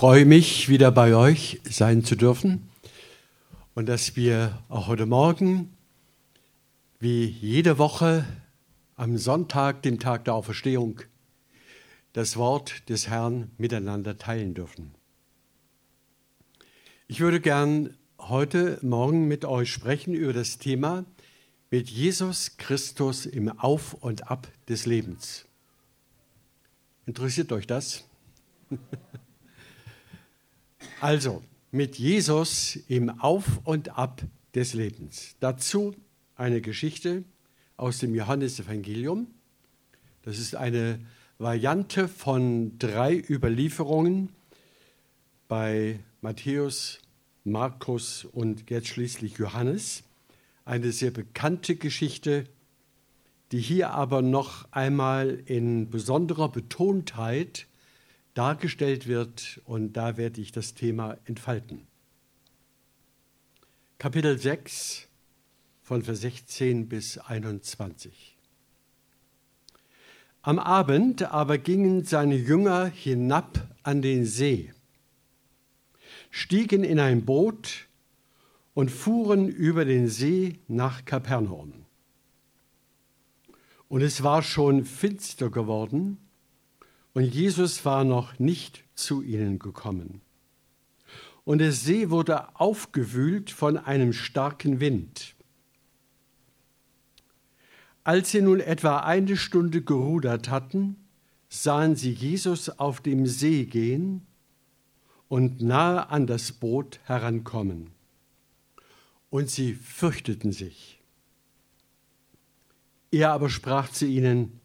freue mich, wieder bei euch sein zu dürfen und dass wir auch heute Morgen, wie jede Woche am Sonntag, dem Tag der Auferstehung, das Wort des Herrn miteinander teilen dürfen. Ich würde gern heute Morgen mit euch sprechen über das Thema mit Jesus Christus im Auf und Ab des Lebens. Interessiert euch das? Also, mit Jesus im Auf und Ab des Lebens. Dazu eine Geschichte aus dem Johannesevangelium. Das ist eine Variante von drei Überlieferungen bei Matthäus, Markus und jetzt schließlich Johannes. Eine sehr bekannte Geschichte, die hier aber noch einmal in besonderer Betontheit dargestellt wird und da werde ich das Thema entfalten. Kapitel 6 von Vers 16 bis 21. Am Abend aber gingen seine Jünger hinab an den See, stiegen in ein Boot und fuhren über den See nach Kapernaum. Und es war schon finster geworden, und Jesus war noch nicht zu ihnen gekommen. Und der See wurde aufgewühlt von einem starken Wind. Als sie nun etwa eine Stunde gerudert hatten, sahen sie Jesus auf dem See gehen und nahe an das Boot herankommen. Und sie fürchteten sich. Er aber sprach zu ihnen,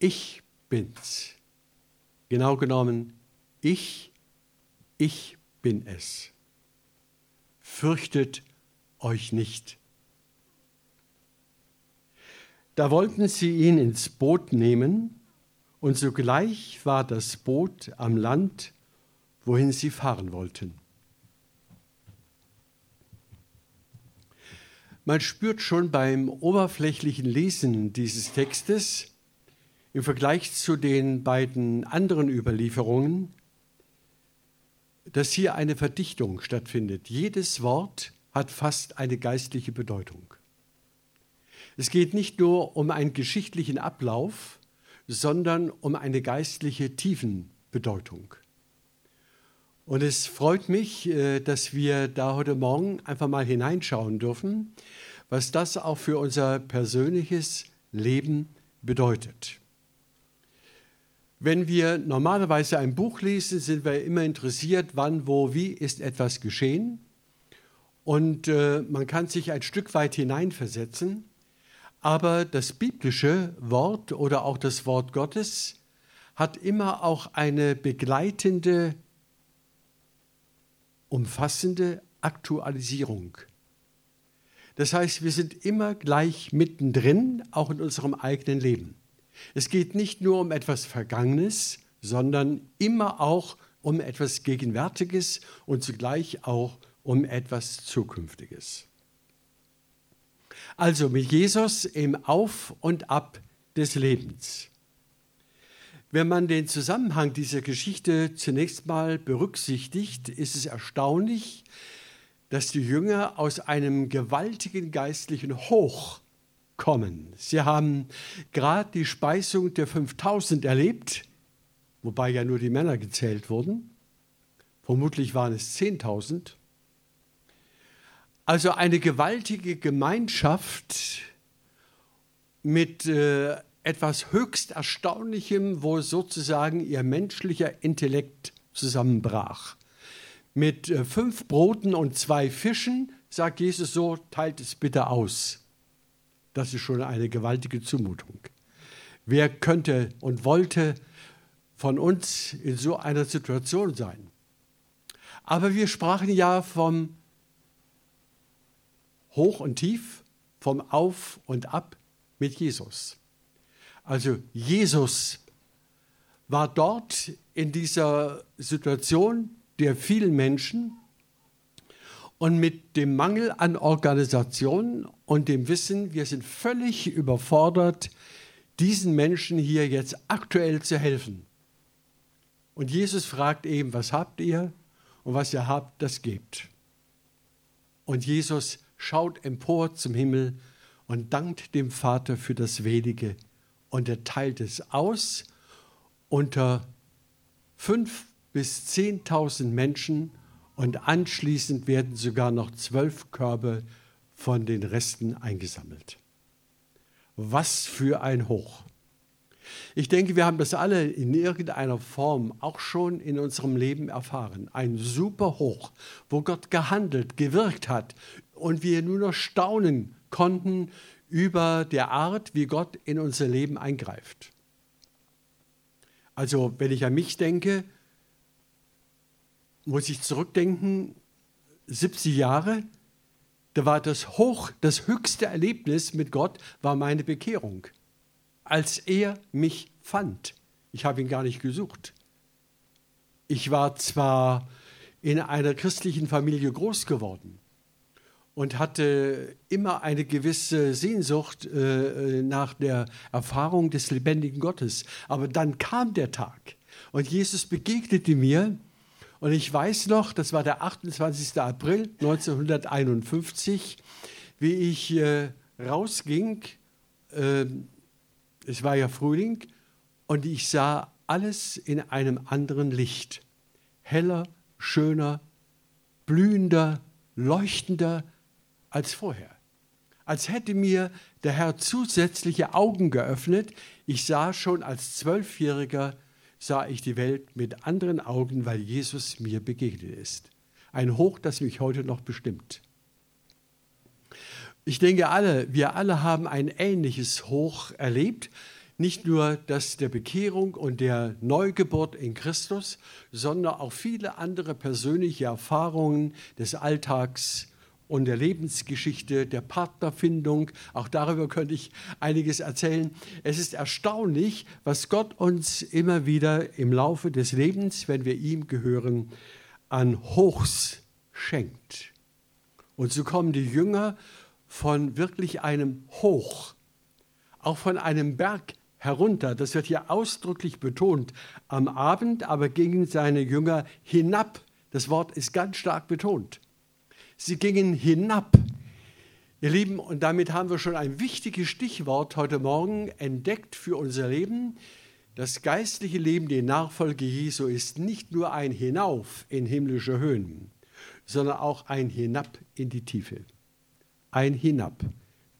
ich bin's. Genau genommen, ich, ich bin es. Fürchtet euch nicht. Da wollten sie ihn ins Boot nehmen, und sogleich war das Boot am Land, wohin sie fahren wollten. Man spürt schon beim oberflächlichen Lesen dieses Textes, im Vergleich zu den beiden anderen Überlieferungen, dass hier eine Verdichtung stattfindet. Jedes Wort hat fast eine geistliche Bedeutung. Es geht nicht nur um einen geschichtlichen Ablauf, sondern um eine geistliche Tiefenbedeutung. Und es freut mich, äh, dass wir da heute Morgen einfach mal hineinschauen dürfen, was das auch für unser persönliches Leben bedeutet. Wenn wir normalerweise ein Buch lesen, sind wir immer interessiert, wann, wo, wie ist etwas geschehen. Und äh, man kann sich ein Stück weit hineinversetzen. Aber das biblische Wort oder auch das Wort Gottes hat immer auch eine begleitende, umfassende Aktualisierung. Das heißt, wir sind immer gleich mittendrin, auch in unserem eigenen Leben. Es geht nicht nur um etwas Vergangenes, sondern immer auch um etwas Gegenwärtiges und zugleich auch um etwas Zukünftiges. Also mit Jesus im Auf und Ab des Lebens. Wenn man den Zusammenhang dieser Geschichte zunächst mal berücksichtigt, ist es erstaunlich, dass die Jünger aus einem gewaltigen geistlichen Hoch kommen. Sie haben gerade die Speisung der 5000 erlebt, wobei ja nur die Männer gezählt wurden. Vermutlich waren es 10.000. Also eine gewaltige Gemeinschaft mit äh, etwas höchst Erstaunlichem, wo sozusagen ihr menschlicher Intellekt zusammenbrach. Mit äh, fünf Broten und zwei Fischen sagt Jesus so, teilt es bitte aus. Das ist schon eine gewaltige Zumutung. Wer könnte und wollte von uns in so einer Situation sein? Aber wir sprachen ja vom Hoch und Tief, vom Auf und Ab mit Jesus. Also Jesus war dort in dieser Situation der vielen Menschen, und mit dem Mangel an Organisation und dem Wissen, wir sind völlig überfordert, diesen Menschen hier jetzt aktuell zu helfen. Und Jesus fragt eben, was habt ihr? Und was ihr habt, das gebt. Und Jesus schaut empor zum Himmel und dankt dem Vater für das Wenige. Und er teilt es aus unter fünf bis zehntausend Menschen und anschließend werden sogar noch zwölf Körbe von den Resten eingesammelt. Was für ein Hoch. Ich denke, wir haben das alle in irgendeiner Form auch schon in unserem Leben erfahren. Ein super Hoch, wo Gott gehandelt, gewirkt hat und wir nur noch staunen konnten über der Art, wie Gott in unser Leben eingreift. Also, wenn ich an mich denke, muss ich zurückdenken, 70 Jahre, da war das hoch, das höchste Erlebnis mit Gott war meine Bekehrung. Als er mich fand. Ich habe ihn gar nicht gesucht. Ich war zwar in einer christlichen Familie groß geworden und hatte immer eine gewisse Sehnsucht äh, nach der Erfahrung des lebendigen Gottes. Aber dann kam der Tag und Jesus begegnete mir und ich weiß noch, das war der 28. April 1951, wie ich äh, rausging. Äh, es war ja Frühling und ich sah alles in einem anderen Licht. Heller, schöner, blühender, leuchtender als vorher. Als hätte mir der Herr zusätzliche Augen geöffnet. Ich sah schon als Zwölfjähriger sah ich die Welt mit anderen Augen, weil Jesus mir begegnet ist. Ein Hoch, das mich heute noch bestimmt. Ich denke alle, wir alle haben ein ähnliches Hoch erlebt. Nicht nur das der Bekehrung und der Neugeburt in Christus, sondern auch viele andere persönliche Erfahrungen des Alltags, und der Lebensgeschichte, der Partnerfindung. Auch darüber könnte ich einiges erzählen. Es ist erstaunlich, was Gott uns immer wieder im Laufe des Lebens, wenn wir ihm gehören, an Hochs schenkt. Und so kommen die Jünger von wirklich einem Hoch, auch von einem Berg herunter. Das wird hier ausdrücklich betont. Am Abend aber gingen seine Jünger hinab. Das Wort ist ganz stark betont. Sie gingen hinab. Ihr Lieben, und damit haben wir schon ein wichtiges Stichwort heute Morgen entdeckt für unser Leben. Das geistliche Leben, die Nachfolge Jesu, ist nicht nur ein Hinauf in himmlische Höhen, sondern auch ein Hinab in die Tiefe. Ein Hinab.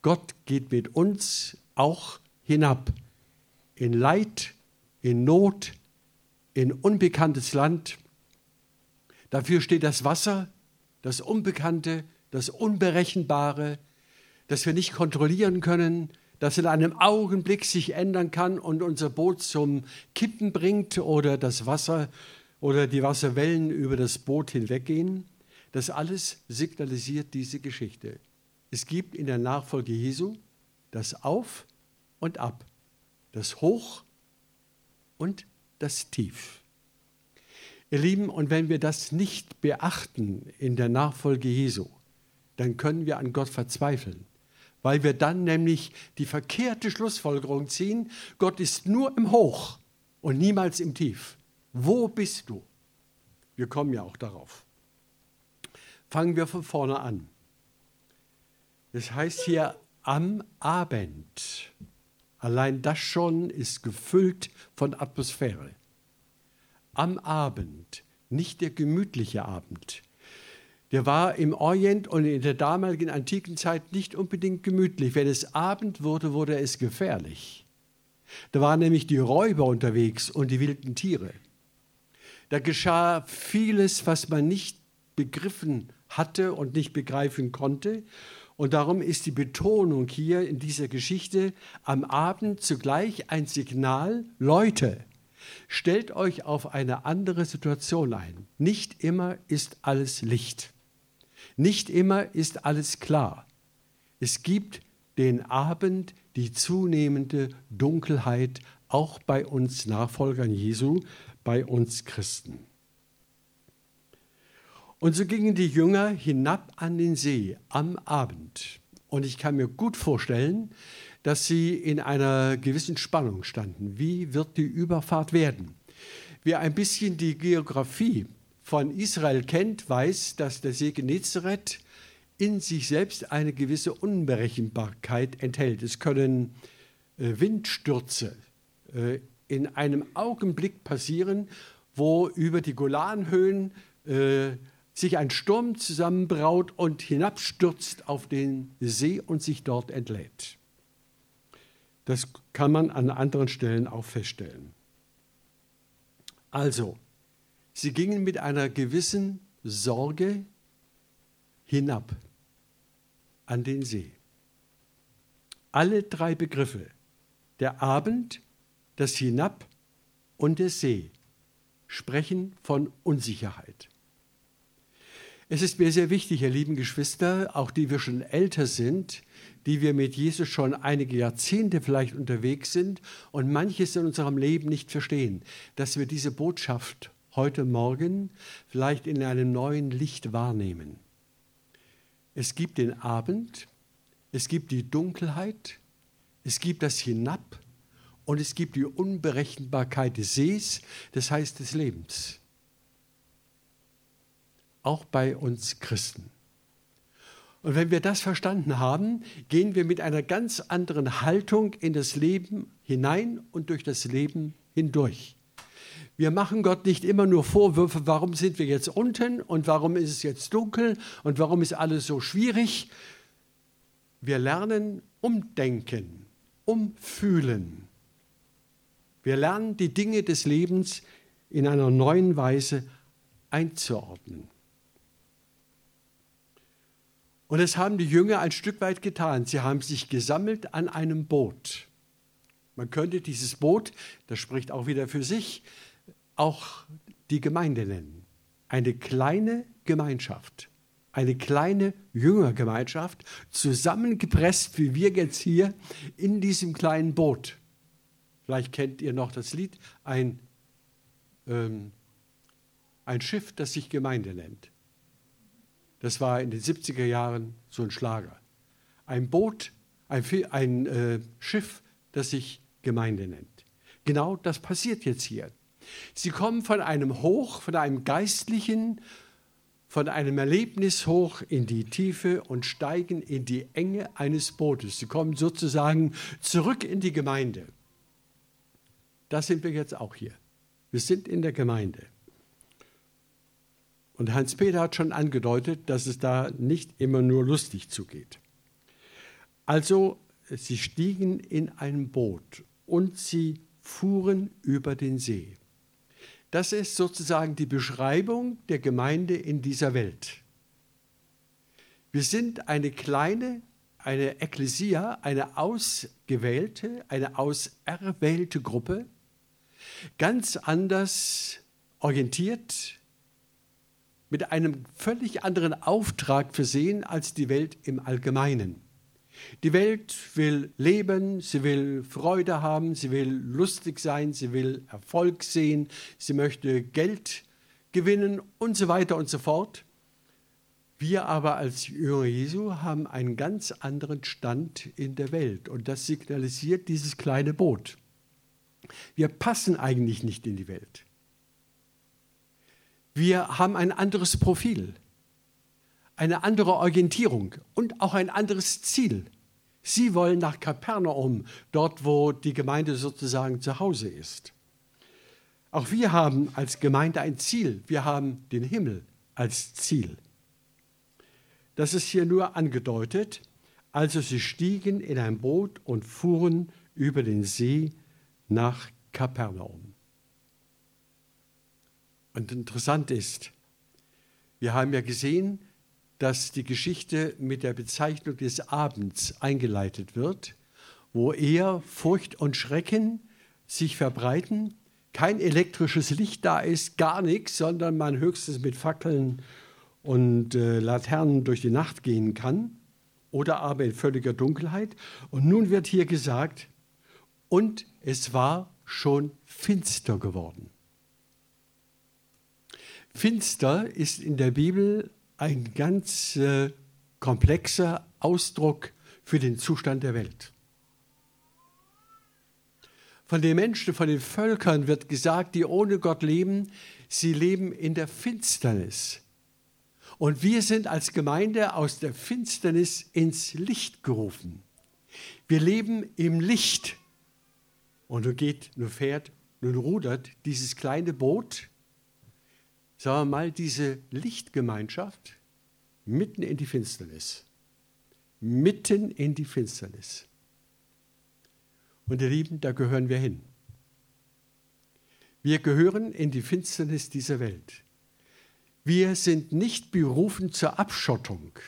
Gott geht mit uns auch hinab in Leid, in Not, in unbekanntes Land. Dafür steht das Wasser, das Unbekannte, das Unberechenbare, das wir nicht kontrollieren können, das in einem Augenblick sich ändern kann und unser Boot zum Kippen bringt oder das Wasser oder die Wasserwellen über das Boot hinweggehen. Das alles signalisiert diese Geschichte. Es gibt in der Nachfolge Jesu das Auf und Ab, das Hoch und das Tief. Ihr Lieben, und wenn wir das nicht beachten in der Nachfolge Jesu, dann können wir an Gott verzweifeln, weil wir dann nämlich die verkehrte Schlussfolgerung ziehen, Gott ist nur im Hoch und niemals im Tief. Wo bist du? Wir kommen ja auch darauf. Fangen wir von vorne an. Das heißt hier am Abend. Allein das schon ist gefüllt von Atmosphäre am Abend, nicht der gemütliche Abend. Der war im Orient und in der damaligen antiken Zeit nicht unbedingt gemütlich. Wenn es Abend wurde, wurde es gefährlich. Da waren nämlich die Räuber unterwegs und die wilden Tiere. Da geschah vieles, was man nicht begriffen hatte und nicht begreifen konnte. Und darum ist die Betonung hier in dieser Geschichte am Abend zugleich ein Signal, Leute, Stellt euch auf eine andere Situation ein. Nicht immer ist alles Licht. Nicht immer ist alles klar. Es gibt den Abend, die zunehmende Dunkelheit, auch bei uns Nachfolgern Jesu, bei uns Christen. Und so gingen die Jünger hinab an den See am Abend. Und ich kann mir gut vorstellen, dass sie in einer gewissen Spannung standen. Wie wird die Überfahrt werden? Wer ein bisschen die Geografie von Israel kennt, weiß, dass der See Genezareth in sich selbst eine gewisse Unberechenbarkeit enthält. Es können äh, Windstürze äh, in einem Augenblick passieren, wo über die Golanhöhen äh, sich ein Sturm zusammenbraut und hinabstürzt auf den See und sich dort entlädt. Das kann man an anderen Stellen auch feststellen. Also, sie gingen mit einer gewissen Sorge hinab an den See. Alle drei Begriffe, der Abend, das Hinab und der See, sprechen von Unsicherheit. Es ist mir sehr wichtig, ihr lieben Geschwister, auch die wir schon älter sind, die wir mit Jesus schon einige Jahrzehnte vielleicht unterwegs sind und manches in unserem Leben nicht verstehen, dass wir diese Botschaft heute Morgen vielleicht in einem neuen Licht wahrnehmen. Es gibt den Abend, es gibt die Dunkelheit, es gibt das Hinab und es gibt die Unberechenbarkeit des Sees, das heißt des Lebens auch bei uns Christen. Und wenn wir das verstanden haben, gehen wir mit einer ganz anderen Haltung in das Leben hinein und durch das Leben hindurch. Wir machen Gott nicht immer nur Vorwürfe, warum sind wir jetzt unten und warum ist es jetzt dunkel und warum ist alles so schwierig. Wir lernen umdenken, umfühlen. Wir lernen die Dinge des Lebens in einer neuen Weise einzuordnen. Und das haben die Jünger ein Stück weit getan. Sie haben sich gesammelt an einem Boot. Man könnte dieses Boot, das spricht auch wieder für sich, auch die Gemeinde nennen. Eine kleine Gemeinschaft, eine kleine Jüngergemeinschaft, zusammengepresst, wie wir jetzt hier, in diesem kleinen Boot. Vielleicht kennt ihr noch das Lied, ein, ähm, ein Schiff, das sich Gemeinde nennt. Das war in den 70er Jahren so ein Schlager. Ein Boot, ein, ein äh, Schiff, das sich Gemeinde nennt. Genau das passiert jetzt hier. Sie kommen von einem Hoch, von einem geistlichen, von einem Erlebnis hoch in die Tiefe und steigen in die Enge eines Bootes. Sie kommen sozusagen zurück in die Gemeinde. Da sind wir jetzt auch hier. Wir sind in der Gemeinde. Und Hans-Peter hat schon angedeutet, dass es da nicht immer nur lustig zugeht. Also, sie stiegen in ein Boot und sie fuhren über den See. Das ist sozusagen die Beschreibung der Gemeinde in dieser Welt. Wir sind eine kleine, eine Ekklesia, eine ausgewählte, eine auserwählte Gruppe, ganz anders orientiert, mit einem völlig anderen Auftrag versehen als die Welt im Allgemeinen. Die Welt will leben, sie will Freude haben, sie will lustig sein, sie will Erfolg sehen, sie möchte Geld gewinnen und so weiter und so fort. Wir aber als Jünger Jesu haben einen ganz anderen Stand in der Welt und das signalisiert dieses kleine Boot. Wir passen eigentlich nicht in die Welt. Wir haben ein anderes Profil, eine andere Orientierung und auch ein anderes Ziel. Sie wollen nach Kapernaum, dort wo die Gemeinde sozusagen zu Hause ist. Auch wir haben als Gemeinde ein Ziel. Wir haben den Himmel als Ziel. Das ist hier nur angedeutet. Also sie stiegen in ein Boot und fuhren über den See nach Kapernaum. Und interessant ist, wir haben ja gesehen, dass die Geschichte mit der Bezeichnung des Abends eingeleitet wird, wo eher Furcht und Schrecken sich verbreiten, kein elektrisches Licht da ist, gar nichts, sondern man höchstens mit Fackeln und äh, Laternen durch die Nacht gehen kann oder aber in völliger Dunkelheit. Und nun wird hier gesagt, und es war schon finster geworden. Finster ist in der Bibel ein ganz äh, komplexer Ausdruck für den Zustand der Welt. Von den Menschen, von den Völkern wird gesagt, die ohne Gott leben, sie leben in der Finsternis. Und wir sind als Gemeinde aus der Finsternis ins Licht gerufen. Wir leben im Licht. Und nun geht, nun fährt, nun rudert dieses kleine Boot, sagen wir mal, diese Lichtgemeinschaft mitten in die Finsternis. Mitten in die Finsternis. Und ihr Lieben, da gehören wir hin. Wir gehören in die Finsternis dieser Welt. Wir sind nicht berufen zur Abschottung.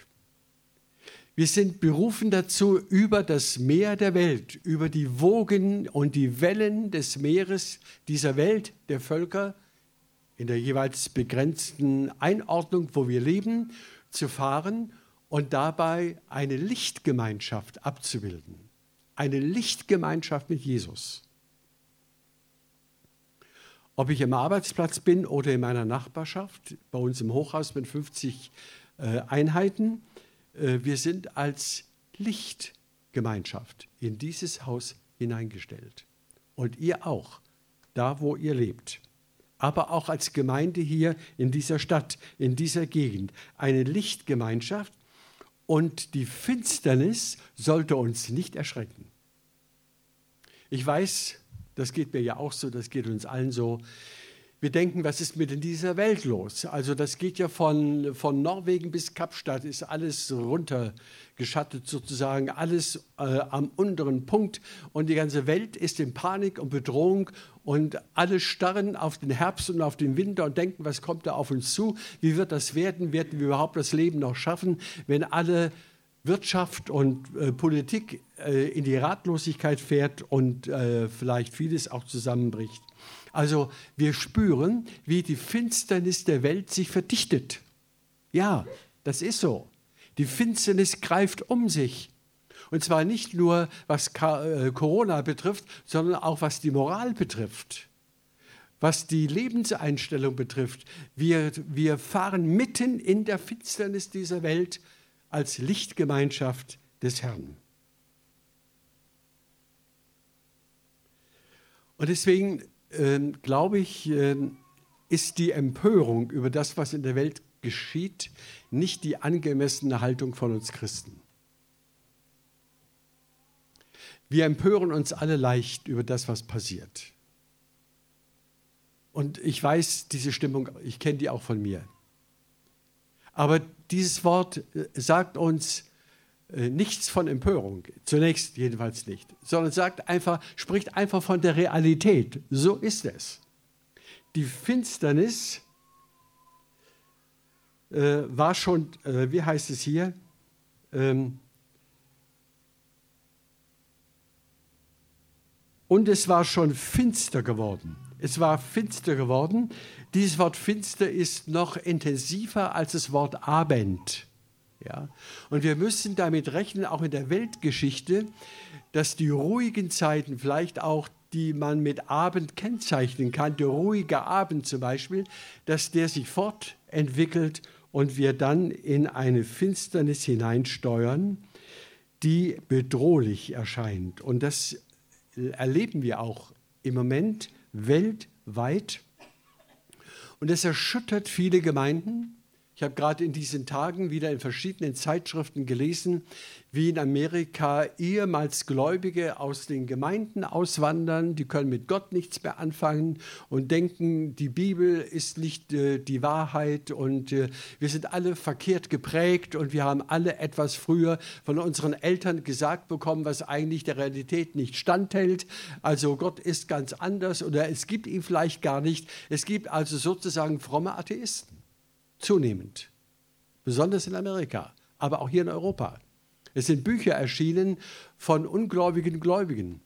Wir sind berufen dazu, über das Meer der Welt, über die Wogen und die Wellen des Meeres dieser Welt der Völker, in der jeweils begrenzten Einordnung, wo wir leben, zu fahren und dabei eine Lichtgemeinschaft abzubilden. Eine Lichtgemeinschaft mit Jesus. Ob ich am Arbeitsplatz bin oder in meiner Nachbarschaft, bei uns im Hochhaus mit 50 äh, Einheiten, äh, wir sind als Lichtgemeinschaft in dieses Haus hineingestellt. Und ihr auch, da wo ihr lebt. Aber auch als Gemeinde hier in dieser Stadt, in dieser Gegend. Eine Lichtgemeinschaft. Und die Finsternis sollte uns nicht erschrecken. Ich weiß, das geht mir ja auch so, das geht uns allen so wir denken, was ist mit in dieser Welt los? Also das geht ja von, von Norwegen bis Kapstadt, ist alles runtergeschattet sozusagen, alles äh, am unteren Punkt und die ganze Welt ist in Panik und Bedrohung und alle starren auf den Herbst und auf den Winter und denken, was kommt da auf uns zu? Wie wird das werden? Werden wir überhaupt das Leben noch schaffen, wenn alle Wirtschaft und äh, Politik äh, in die Ratlosigkeit fährt und äh, vielleicht vieles auch zusammenbricht? Also wir spüren, wie die Finsternis der Welt sich verdichtet. Ja, das ist so. Die Finsternis greift um sich. Und zwar nicht nur, was äh, Corona betrifft, sondern auch was die Moral betrifft, was die Lebenseinstellung betrifft. Wir, wir fahren mitten in der Finsternis dieser Welt als Lichtgemeinschaft des Herrn. Und deswegen äh, glaube ich, äh, ist die Empörung über das, was in der Welt geschieht, nicht die angemessene Haltung von uns Christen. Wir empören uns alle leicht über das, was passiert. Und ich weiß diese Stimmung, ich kenne die auch von mir. Aber dieses Wort äh, sagt uns, nichts von Empörung, zunächst jedenfalls nicht, sondern sagt einfach, spricht einfach von der Realität. So ist es. Die Finsternis äh, war schon, äh, wie heißt es hier? Ähm, und es war schon finster geworden. Es war finster geworden. Dieses Wort finster ist noch intensiver als das Wort Abend. Ja? Und wir müssen damit rechnen, auch in der Weltgeschichte, dass die ruhigen Zeiten, vielleicht auch die man mit Abend kennzeichnen kann, der ruhige Abend zum Beispiel, dass der sich fortentwickelt und wir dann in eine Finsternis hineinsteuern, die bedrohlich erscheint. Und das erleben wir auch im Moment weltweit. Und es erschüttert viele Gemeinden, ich habe gerade in diesen Tagen wieder in verschiedenen Zeitschriften gelesen, wie in Amerika ehemals Gläubige aus den Gemeinden auswandern, die können mit Gott nichts mehr anfangen und denken, die Bibel ist nicht äh, die Wahrheit und äh, wir sind alle verkehrt geprägt und wir haben alle etwas früher von unseren Eltern gesagt bekommen, was eigentlich der Realität nicht standhält. Also Gott ist ganz anders oder es gibt ihn vielleicht gar nicht. Es gibt also sozusagen fromme Atheisten zunehmend, besonders in Amerika, aber auch hier in Europa. Es sind Bücher erschienen von ungläubigen Gläubigen,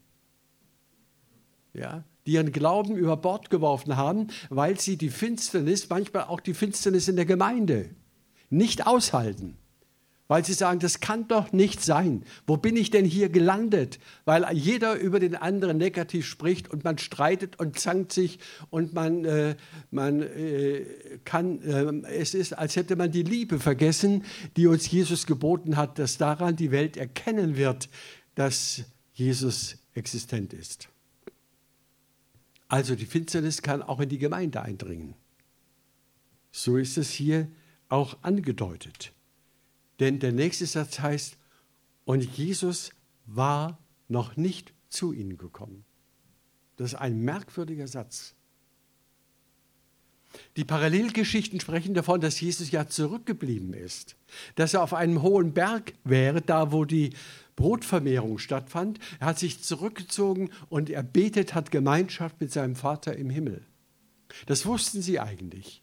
ja, die ihren Glauben über Bord geworfen haben, weil sie die Finsternis, manchmal auch die Finsternis in der Gemeinde, nicht aushalten weil sie sagen, das kann doch nicht sein. Wo bin ich denn hier gelandet? Weil jeder über den anderen negativ spricht und man streitet und zankt sich und man, äh, man äh, kann, äh, es ist, als hätte man die Liebe vergessen, die uns Jesus geboten hat, dass daran die Welt erkennen wird, dass Jesus existent ist. Also die Finsternis kann auch in die Gemeinde eindringen. So ist es hier auch angedeutet. Denn der nächste Satz heißt, und Jesus war noch nicht zu ihnen gekommen. Das ist ein merkwürdiger Satz. Die Parallelgeschichten sprechen davon, dass Jesus ja zurückgeblieben ist, dass er auf einem hohen Berg wäre, da wo die Brotvermehrung stattfand. Er hat sich zurückgezogen und er betet, hat Gemeinschaft mit seinem Vater im Himmel. Das wussten sie eigentlich.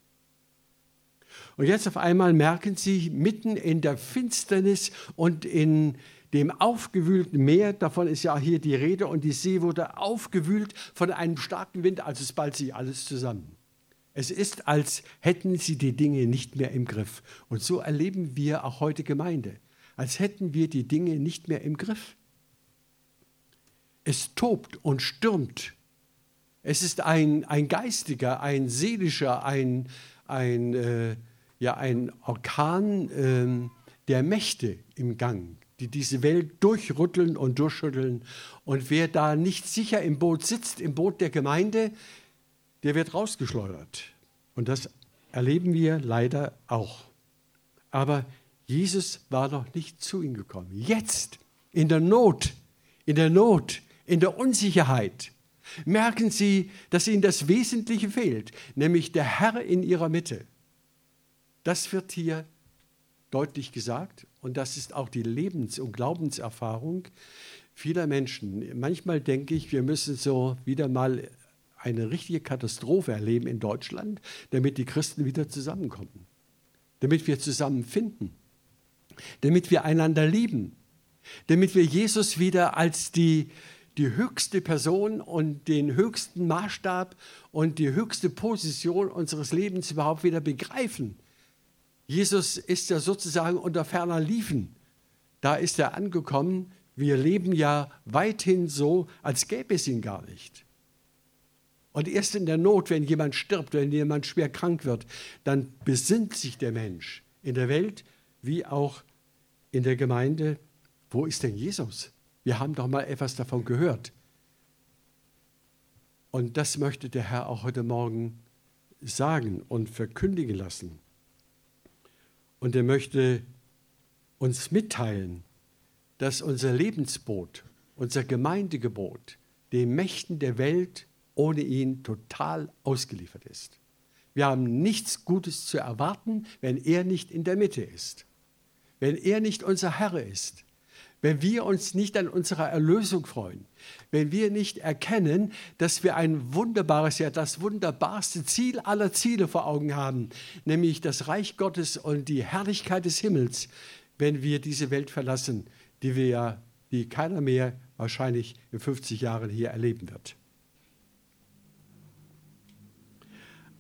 Und jetzt auf einmal merken sie mitten in der Finsternis und in dem aufgewühlten Meer, davon ist ja hier die Rede, und die See wurde aufgewühlt von einem starken Wind, also es ballt sich alles zusammen. Es ist, als hätten sie die Dinge nicht mehr im Griff. Und so erleben wir auch heute Gemeinde, als hätten wir die Dinge nicht mehr im Griff. Es tobt und stürmt. Es ist ein, ein geistiger, ein seelischer, ein, ein, äh, ja, ein Orkan äh, der Mächte im Gang, die diese Welt durchrütteln und durchschütteln. Und wer da nicht sicher im Boot sitzt, im Boot der Gemeinde, der wird rausgeschleudert. Und das erleben wir leider auch. Aber Jesus war noch nicht zu ihm gekommen. Jetzt, in der Not, in der Not, in der Unsicherheit, merken sie, dass ihnen das Wesentliche fehlt, nämlich der Herr in ihrer Mitte. Das wird hier deutlich gesagt und das ist auch die Lebens- und Glaubenserfahrung vieler Menschen. Manchmal denke ich, wir müssen so wieder mal eine richtige Katastrophe erleben in Deutschland, damit die Christen wieder zusammenkommen, damit wir zusammenfinden, damit wir einander lieben, damit wir Jesus wieder als die, die höchste Person und den höchsten Maßstab und die höchste Position unseres Lebens überhaupt wieder begreifen. Jesus ist ja sozusagen unter ferner Liefen. Da ist er angekommen. Wir leben ja weithin so, als gäbe es ihn gar nicht. Und erst in der Not, wenn jemand stirbt, wenn jemand schwer krank wird, dann besinnt sich der Mensch in der Welt wie auch in der Gemeinde, wo ist denn Jesus? Wir haben doch mal etwas davon gehört. Und das möchte der Herr auch heute Morgen sagen und verkündigen lassen. Und er möchte uns mitteilen, dass unser Lebensboot, unser Gemeindegebot den Mächten der Welt ohne ihn total ausgeliefert ist. Wir haben nichts Gutes zu erwarten, wenn er nicht in der Mitte ist, wenn er nicht unser Herr ist, wenn wir uns nicht an unserer Erlösung freuen, wenn wir nicht erkennen, dass wir ein wunderbares, ja das wunderbarste Ziel aller Ziele vor Augen haben, nämlich das Reich Gottes und die Herrlichkeit des Himmels, wenn wir diese Welt verlassen, die wir ja, die keiner mehr wahrscheinlich in 50 Jahren hier erleben wird.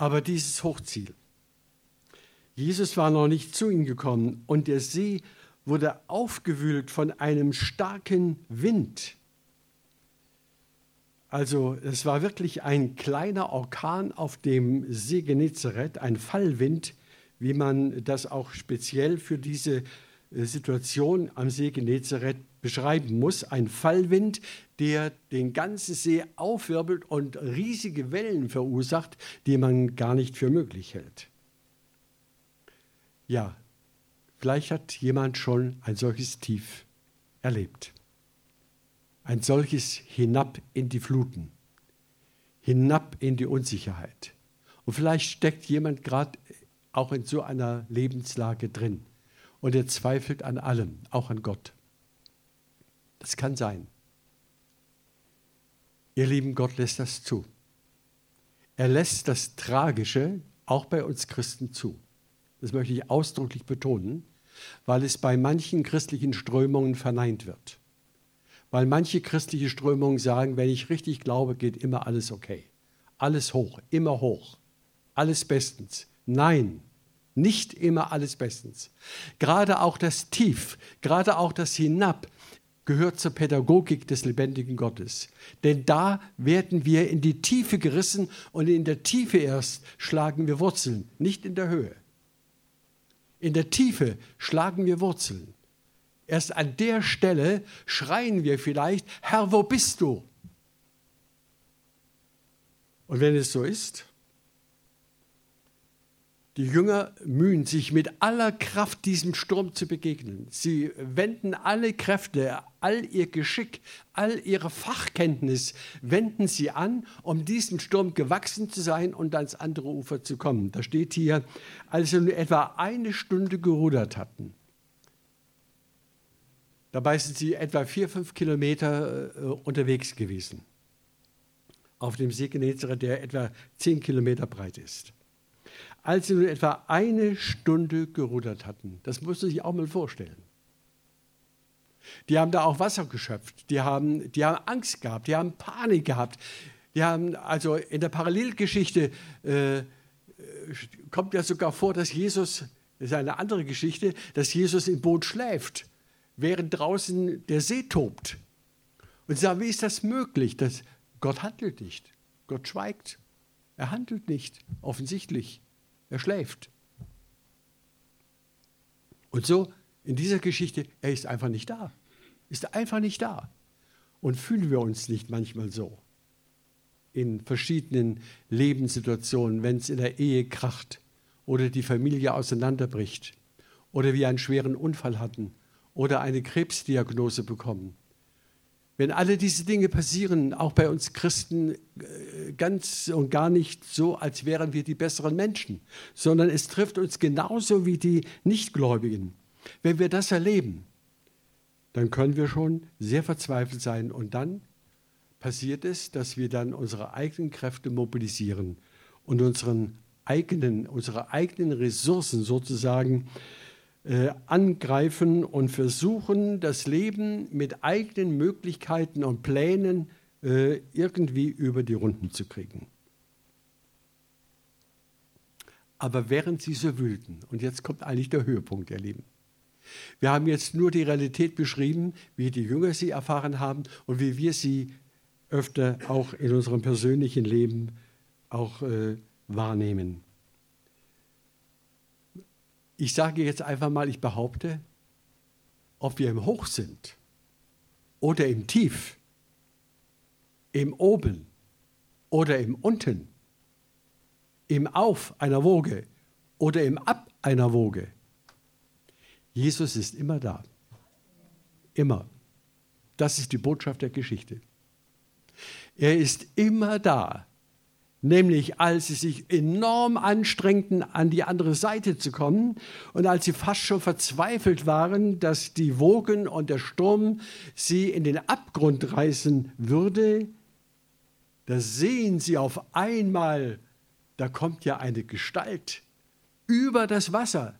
aber dieses Hochziel. Jesus war noch nicht zu ihm gekommen und der See wurde aufgewühlt von einem starken Wind. Also es war wirklich ein kleiner Orkan auf dem See Genezareth, ein Fallwind, wie man das auch speziell für diese äh, Situation am See Genezareth beschreiben muss. Ein Fallwind, der den ganzen See aufwirbelt und riesige Wellen verursacht, die man gar nicht für möglich hält. Ja, vielleicht hat jemand schon ein solches Tief erlebt. Ein solches hinab in die Fluten, hinab in die Unsicherheit. Und vielleicht steckt jemand gerade auch in so einer Lebenslage drin und er zweifelt an allem, auch an Gott. Das kann sein. Ihr lieben, Gott lässt das zu. Er lässt das Tragische auch bei uns Christen zu. Das möchte ich ausdrücklich betonen, weil es bei manchen christlichen Strömungen verneint wird. Weil manche christliche Strömungen sagen, wenn ich richtig glaube, geht immer alles okay. Alles hoch, immer hoch. Alles bestens. Nein, nicht immer alles bestens. Gerade auch das Tief, gerade auch das Hinab gehört zur Pädagogik des lebendigen Gottes. Denn da werden wir in die Tiefe gerissen und in der Tiefe erst schlagen wir Wurzeln, nicht in der Höhe. In der Tiefe schlagen wir Wurzeln. Erst an der Stelle schreien wir vielleicht, Herr, wo bist du? Und wenn es so ist, die Jünger mühen sich mit aller Kraft diesem Sturm zu begegnen. Sie wenden alle Kräfte, all ihr Geschick, all ihre Fachkenntnis, wenden sie an, um diesem Sturm gewachsen zu sein und ans andere Ufer zu kommen. Da steht hier, als sie nur etwa eine Stunde gerudert hatten. Dabei sind sie etwa vier, fünf Kilometer äh, unterwegs gewesen. Auf dem See Genezareth, der etwa zehn Kilometer breit ist als sie nur etwa eine Stunde gerudert hatten. Das musst du sich auch mal vorstellen. Die haben da auch Wasser geschöpft, die haben, die haben Angst gehabt, die haben Panik gehabt. Die haben, also in der Parallelgeschichte äh, kommt ja sogar vor, dass Jesus, das ist eine andere Geschichte, dass Jesus im Boot schläft, während draußen der See tobt. Und sie sagen, wie ist das möglich? Dass Gott handelt nicht. Gott schweigt. Er handelt nicht, offensichtlich. Er schläft. Und so in dieser Geschichte, er ist einfach nicht da. Ist einfach nicht da. Und fühlen wir uns nicht manchmal so? In verschiedenen Lebenssituationen, wenn es in der Ehe kracht oder die Familie auseinanderbricht oder wir einen schweren Unfall hatten oder eine Krebsdiagnose bekommen wenn alle diese Dinge passieren, auch bei uns Christen, äh, ganz und gar nicht so, als wären wir die besseren Menschen, sondern es trifft uns genauso wie die Nichtgläubigen. Wenn wir das erleben, dann können wir schon sehr verzweifelt sein und dann passiert es, dass wir dann unsere eigenen Kräfte mobilisieren und unseren eigenen, unsere eigenen Ressourcen sozusagen äh, angreifen und versuchen, das Leben mit eigenen Möglichkeiten und Plänen äh, irgendwie über die Runden zu kriegen. Aber während sie so wühlten, und jetzt kommt eigentlich der Höhepunkt, ihr Lieben. Wir haben jetzt nur die Realität beschrieben, wie die Jünger sie erfahren haben und wie wir sie öfter auch in unserem persönlichen Leben auch äh, wahrnehmen. Ich sage jetzt einfach mal, ich behaupte, ob wir im Hoch sind oder im Tief, im Oben oder im Unten, im Auf einer Woge oder im Ab einer Woge. Jesus ist immer da. Immer. Das ist die Botschaft der Geschichte. Er ist immer da nämlich als sie sich enorm anstrengten, an die andere Seite zu kommen und als sie fast schon verzweifelt waren, dass die Wogen und der Sturm sie in den Abgrund reißen würde, da sehen sie auf einmal, da kommt ja eine Gestalt über das Wasser,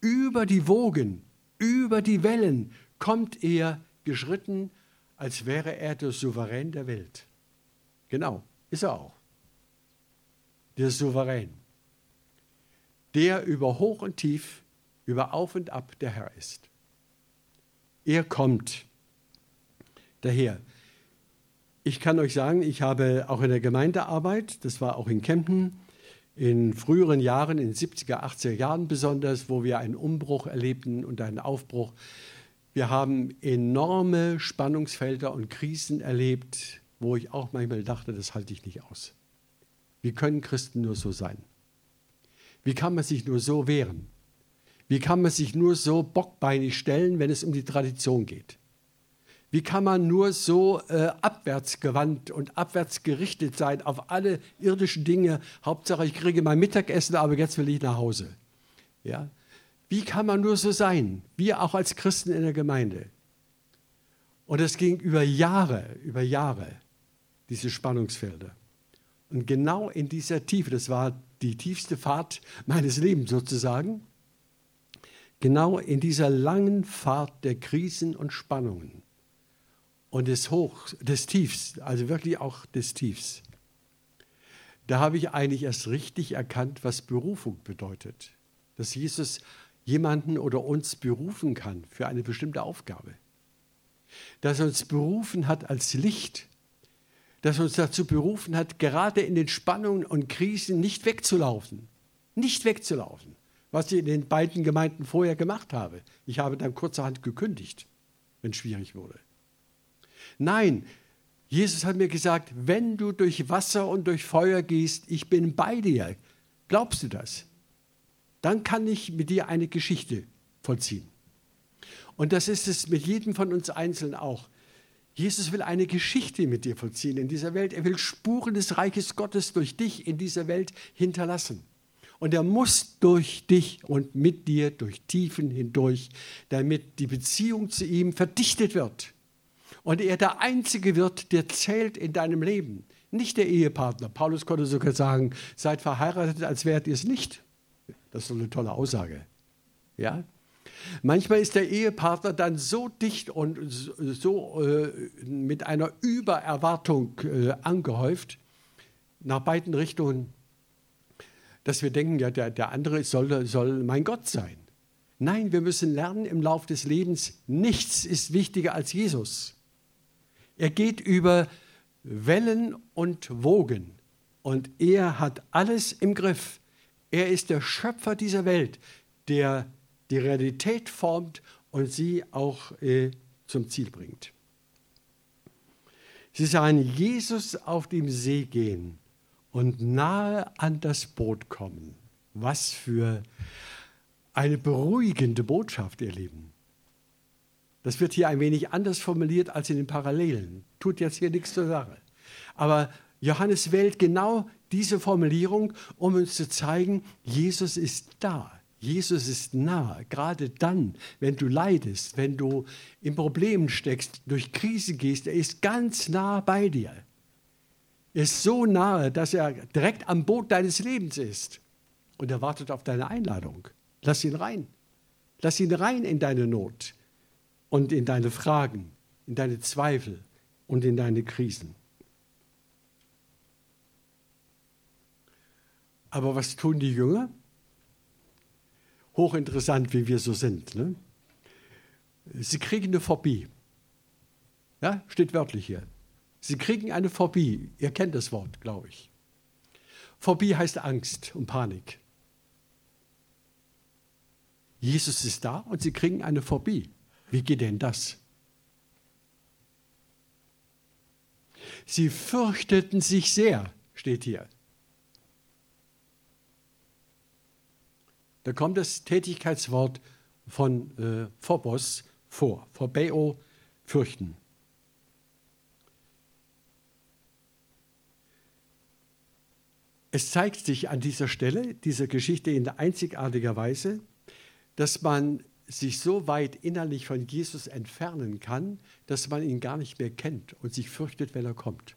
über die Wogen, über die Wellen, kommt er geschritten, als wäre er der Souverän der Welt. Genau, ist er auch der Souverän, der über Hoch und Tief, über Auf und Ab der Herr ist. Er kommt daher. Ich kann euch sagen, ich habe auch in der Gemeindearbeit, das war auch in Kempten, in früheren Jahren, in den 70er, 80er Jahren besonders, wo wir einen Umbruch erlebten und einen Aufbruch. Wir haben enorme Spannungsfelder und Krisen erlebt, wo ich auch manchmal dachte, das halte ich nicht aus. Wie können Christen nur so sein? Wie kann man sich nur so wehren? Wie kann man sich nur so bockbeinig stellen, wenn es um die Tradition geht? Wie kann man nur so äh, abwärtsgewandt und abwärts gerichtet sein auf alle irdischen Dinge? Hauptsache, ich kriege mein Mittagessen, aber jetzt will ich nach Hause. Ja? Wie kann man nur so sein? Wir auch als Christen in der Gemeinde. Und es ging über Jahre, über Jahre, diese Spannungsfelder. Und genau in dieser Tiefe, das war die tiefste Fahrt meines Lebens sozusagen, genau in dieser langen Fahrt der Krisen und Spannungen und des Hochs, des Tiefs, also wirklich auch des Tiefs, da habe ich eigentlich erst richtig erkannt, was Berufung bedeutet. Dass Jesus jemanden oder uns berufen kann für eine bestimmte Aufgabe. Dass er uns berufen hat als Licht das uns dazu berufen hat, gerade in den Spannungen und Krisen nicht wegzulaufen. Nicht wegzulaufen, was ich in den beiden Gemeinden vorher gemacht habe. Ich habe dann kurzerhand gekündigt, wenn es schwierig wurde. Nein, Jesus hat mir gesagt, wenn du durch Wasser und durch Feuer gehst, ich bin bei dir. Glaubst du das? Dann kann ich mit dir eine Geschichte vollziehen. Und das ist es mit jedem von uns einzeln auch. Jesus will eine Geschichte mit dir vollziehen in dieser Welt. Er will Spuren des Reiches Gottes durch dich in dieser Welt hinterlassen. Und er muss durch dich und mit dir durch Tiefen hindurch, damit die Beziehung zu ihm verdichtet wird. Und er der Einzige wird, der zählt in deinem Leben. Nicht der Ehepartner. Paulus konnte sogar sagen, seid verheiratet, als wärt ihr es nicht. Das ist so eine tolle Aussage. Ja? Manchmal ist der Ehepartner dann so dicht und so äh, mit einer Übererwartung äh, angehäuft, nach beiden Richtungen, dass wir denken, ja, der, der andere soll, soll mein Gott sein. Nein, wir müssen lernen im Lauf des Lebens, nichts ist wichtiger als Jesus. Er geht über Wellen und Wogen und er hat alles im Griff. Er ist der Schöpfer dieser Welt, der die Realität formt und sie auch äh, zum Ziel bringt. Sie sahen Jesus auf dem See gehen und nahe an das Boot kommen. Was für eine beruhigende Botschaft, ihr Lieben. Das wird hier ein wenig anders formuliert als in den Parallelen. Tut jetzt hier nichts zur Sache. Aber Johannes wählt genau diese Formulierung, um uns zu zeigen, Jesus ist da. Jesus ist nah, gerade dann, wenn du leidest, wenn du in Problemen steckst, durch Krise gehst, er ist ganz nah bei dir. Er ist so nahe, dass er direkt am Boot deines Lebens ist und er wartet auf deine Einladung. Lass ihn rein. Lass ihn rein in deine Not und in deine Fragen, in deine Zweifel und in deine Krisen. Aber was tun die Jünger? Hochinteressant, wie wir so sind. Ne? Sie kriegen eine Phobie. Ja, steht wörtlich hier. Sie kriegen eine Phobie. Ihr kennt das Wort, glaube ich. Phobie heißt Angst und Panik. Jesus ist da und sie kriegen eine Phobie. Wie geht denn das? Sie fürchteten sich sehr, steht hier. Da kommt das Tätigkeitswort von äh, Phobos vor. Phobeo, fürchten. Es zeigt sich an dieser Stelle, dieser Geschichte in einzigartiger Weise, dass man sich so weit innerlich von Jesus entfernen kann, dass man ihn gar nicht mehr kennt und sich fürchtet, wenn er kommt.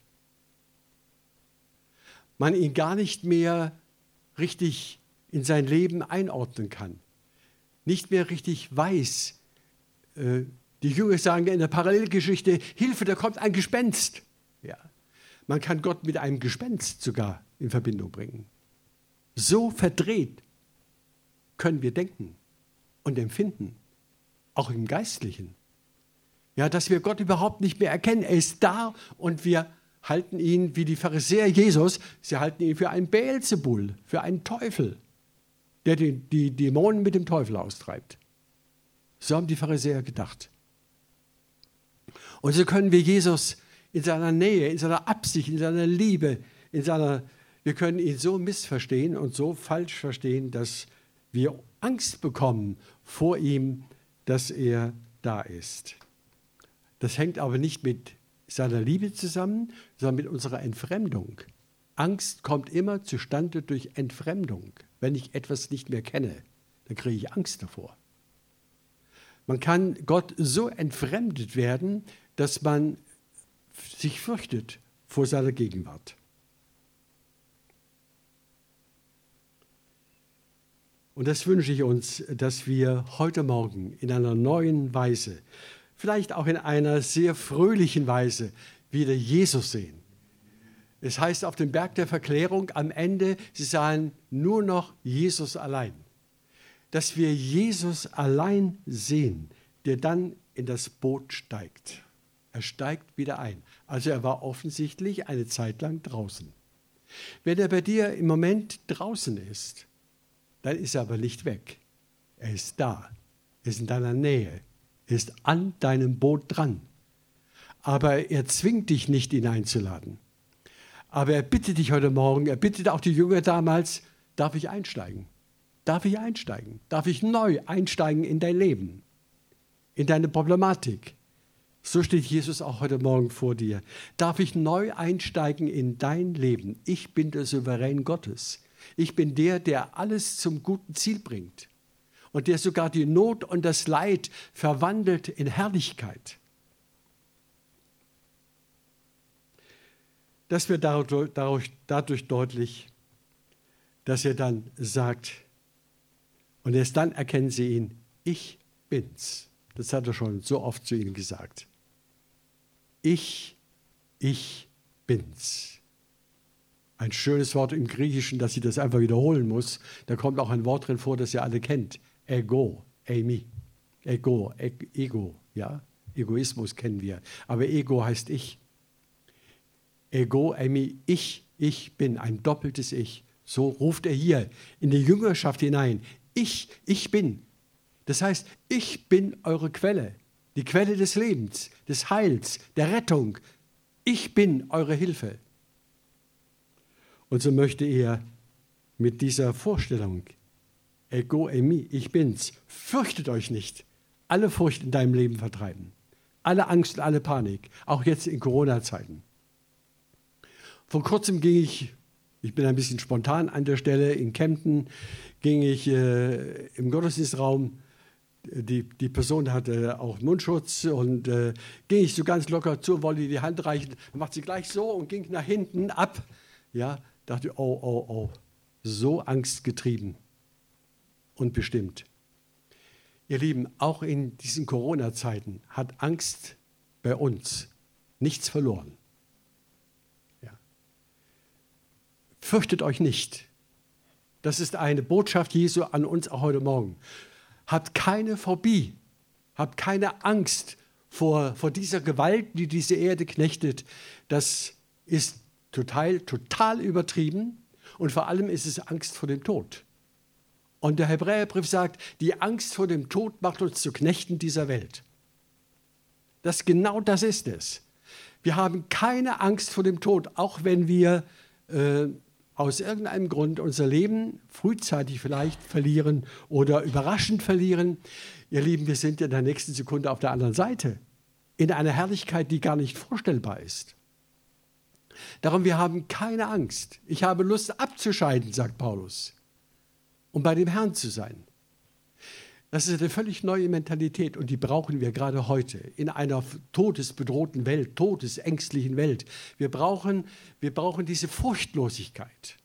Man ihn gar nicht mehr richtig in sein Leben einordnen kann, nicht mehr richtig weiß. Äh, die Jünger sagen in der Parallelgeschichte, Hilfe, da kommt ein Gespenst. Ja. Man kann Gott mit einem Gespenst sogar in Verbindung bringen. So verdreht können wir denken und empfinden, auch im Geistlichen. Ja, dass wir Gott überhaupt nicht mehr erkennen. Er ist da und wir halten ihn wie die Pharisäer Jesus, sie halten ihn für einen Beelzebul, für einen Teufel der die, die Dämonen mit dem Teufel austreibt. So haben die Pharisäer gedacht. Und so können wir Jesus in seiner Nähe, in seiner Absicht, in seiner Liebe, in seiner, wir können ihn so missverstehen und so falsch verstehen, dass wir Angst bekommen vor ihm, dass er da ist. Das hängt aber nicht mit seiner Liebe zusammen, sondern mit unserer Entfremdung. Angst kommt immer zustande durch Entfremdung. Wenn ich etwas nicht mehr kenne, dann kriege ich Angst davor. Man kann Gott so entfremdet werden, dass man sich fürchtet vor seiner Gegenwart. Und das wünsche ich uns, dass wir heute Morgen in einer neuen Weise, vielleicht auch in einer sehr fröhlichen Weise, wieder Jesus sehen. Es heißt auf dem Berg der Verklärung am Ende, sie sahen nur noch Jesus allein. Dass wir Jesus allein sehen, der dann in das Boot steigt. Er steigt wieder ein. Also er war offensichtlich eine Zeit lang draußen. Wenn er bei dir im Moment draußen ist, dann ist er aber nicht weg. Er ist da. Er ist in deiner Nähe. Er ist an deinem Boot dran. aber er zwingt dich nicht, ihn einzuladen. Aber er bittet dich heute Morgen, er bittet auch die Jünger damals, darf ich einsteigen? Darf ich einsteigen? Darf ich neu einsteigen in dein Leben, in deine Problematik? So steht Jesus auch heute Morgen vor dir. Darf ich neu einsteigen in dein Leben? Ich bin der Souverän Gottes. Ich bin der, der alles zum guten Ziel bringt und der sogar die Not und das Leid verwandelt in Herrlichkeit. Das wird dadurch, dadurch deutlich, dass er dann sagt, und erst dann erkennen sie ihn, ich bin's. Das hat er schon so oft zu ihnen gesagt. Ich, ich bin's. Ein schönes Wort im Griechischen, dass sie das einfach wiederholen muss. Da kommt auch ein Wort drin vor, das ihr alle kennt. Ego, Amy. Ego, Ego, ja. Egoismus kennen wir. Aber Ego heißt ich. Ego, Amy, ich, ich bin, ein doppeltes Ich. So ruft er hier in die Jüngerschaft hinein. Ich, ich bin. Das heißt, ich bin eure Quelle, die Quelle des Lebens, des Heils, der Rettung. Ich bin eure Hilfe. Und so möchte er mit dieser Vorstellung, ego emi, ich bin's, fürchtet euch nicht, alle Furcht in deinem Leben vertreiben, alle Angst und alle Panik, auch jetzt in Corona-Zeiten. Vor kurzem ging ich, ich bin ein bisschen spontan an der Stelle, in Kempten ging ich äh, im Gottesdienstraum die, die Person hatte auch Mundschutz und äh, ging ich so ganz locker zu, wollte die Hand reichen, macht sie gleich so und ging nach hinten ab. Ja, dachte, oh, oh, oh, so angstgetrieben und bestimmt. Ihr Lieben, auch in diesen Corona-Zeiten hat Angst bei uns nichts verloren. Ja. Fürchtet euch nicht. Das ist eine Botschaft Jesu an uns auch heute Morgen. Habt keine Phobie, habt keine Angst vor, vor dieser Gewalt, die diese Erde knechtet. Das ist total, total übertrieben und vor allem ist es Angst vor dem Tod. Und der Hebräerbrief sagt, die Angst vor dem Tod macht uns zu Knechten dieser Welt. Das genau das ist es. Wir haben keine Angst vor dem Tod, auch wenn wir äh, aus irgendeinem Grund unser Leben frühzeitig vielleicht verlieren oder überraschend verlieren. Ihr Lieben, wir sind in der nächsten Sekunde auf der anderen Seite, in einer Herrlichkeit, die gar nicht vorstellbar ist. Darum, wir haben keine Angst. Ich habe Lust abzuscheiden, sagt Paulus, um bei dem Herrn zu sein. Das ist eine völlig neue Mentalität und die brauchen wir gerade heute in einer todesbedrohten Welt, todesängstlichen Welt. Wir brauchen, wir brauchen diese Furchtlosigkeit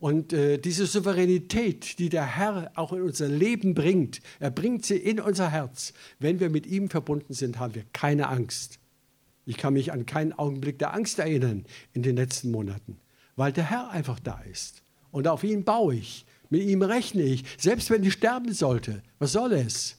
und äh, diese Souveränität, die der Herr auch in unser Leben bringt. Er bringt sie in unser Herz. Wenn wir mit ihm verbunden sind, haben wir keine Angst. Ich kann mich an keinen Augenblick der Angst erinnern in den letzten Monaten, weil der Herr einfach da ist. Und auf ihn baue ich. Mit ihm rechne ich, selbst wenn ich sterben sollte. Was soll es?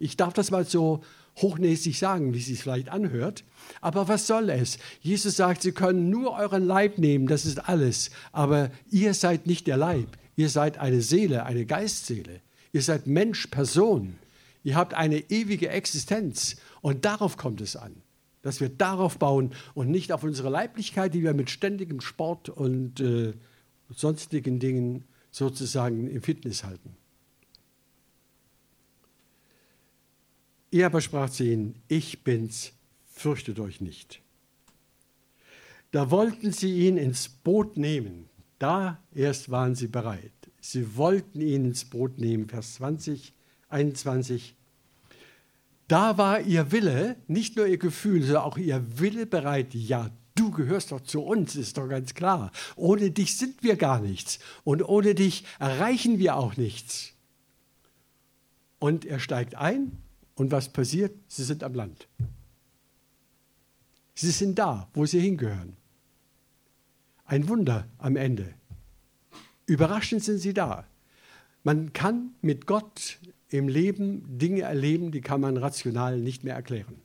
Ich darf das mal so hochnäsig sagen, wie es sich vielleicht anhört. Aber was soll es? Jesus sagt, Sie können nur euren Leib nehmen, das ist alles. Aber ihr seid nicht der Leib. Ihr seid eine Seele, eine Geistseele. Ihr seid Mensch, Person. Ihr habt eine ewige Existenz. Und darauf kommt es an. Dass wir darauf bauen und nicht auf unsere Leiblichkeit, die wir mit ständigem Sport und äh, sonstigen Dingen sozusagen im Fitness halten. Er aber sprach zu ihnen, ich bin's, fürchtet euch nicht. Da wollten sie ihn ins Boot nehmen. Da erst waren sie bereit. Sie wollten ihn ins Boot nehmen. Vers 20, 21. Da war ihr Wille, nicht nur ihr Gefühl, sondern auch ihr Wille bereit. Ja, Du gehörst doch zu uns, ist doch ganz klar. Ohne dich sind wir gar nichts und ohne dich erreichen wir auch nichts. Und er steigt ein und was passiert? Sie sind am Land. Sie sind da, wo sie hingehören. Ein Wunder am Ende. Überraschend sind sie da. Man kann mit Gott im Leben Dinge erleben, die kann man rational nicht mehr erklären.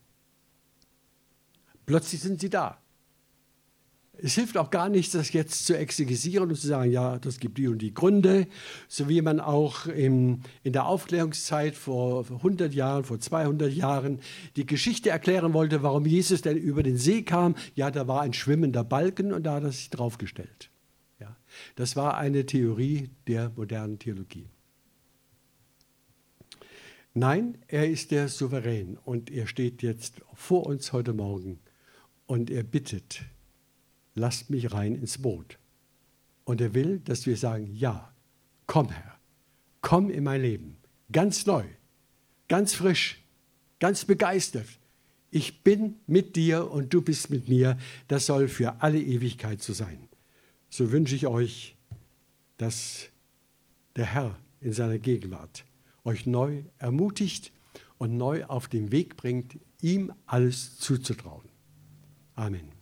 Plötzlich sind sie da. Es hilft auch gar nichts, das jetzt zu exegesieren und zu sagen, ja, das gibt die und die Gründe, so wie man auch im, in der Aufklärungszeit vor 100 Jahren, vor 200 Jahren die Geschichte erklären wollte, warum Jesus denn über den See kam. Ja, da war ein schwimmender Balken und da hat er sich draufgestellt. Ja, das war eine Theorie der modernen Theologie. Nein, er ist der Souverän und er steht jetzt vor uns heute Morgen und er bittet, lasst mich rein ins Boot. Und er will, dass wir sagen, ja, komm Herr, komm in mein Leben, ganz neu, ganz frisch, ganz begeistert. Ich bin mit dir und du bist mit mir. Das soll für alle Ewigkeit so sein. So wünsche ich euch, dass der Herr in seiner Gegenwart euch neu ermutigt und neu auf den Weg bringt, ihm alles zuzutrauen. Amen.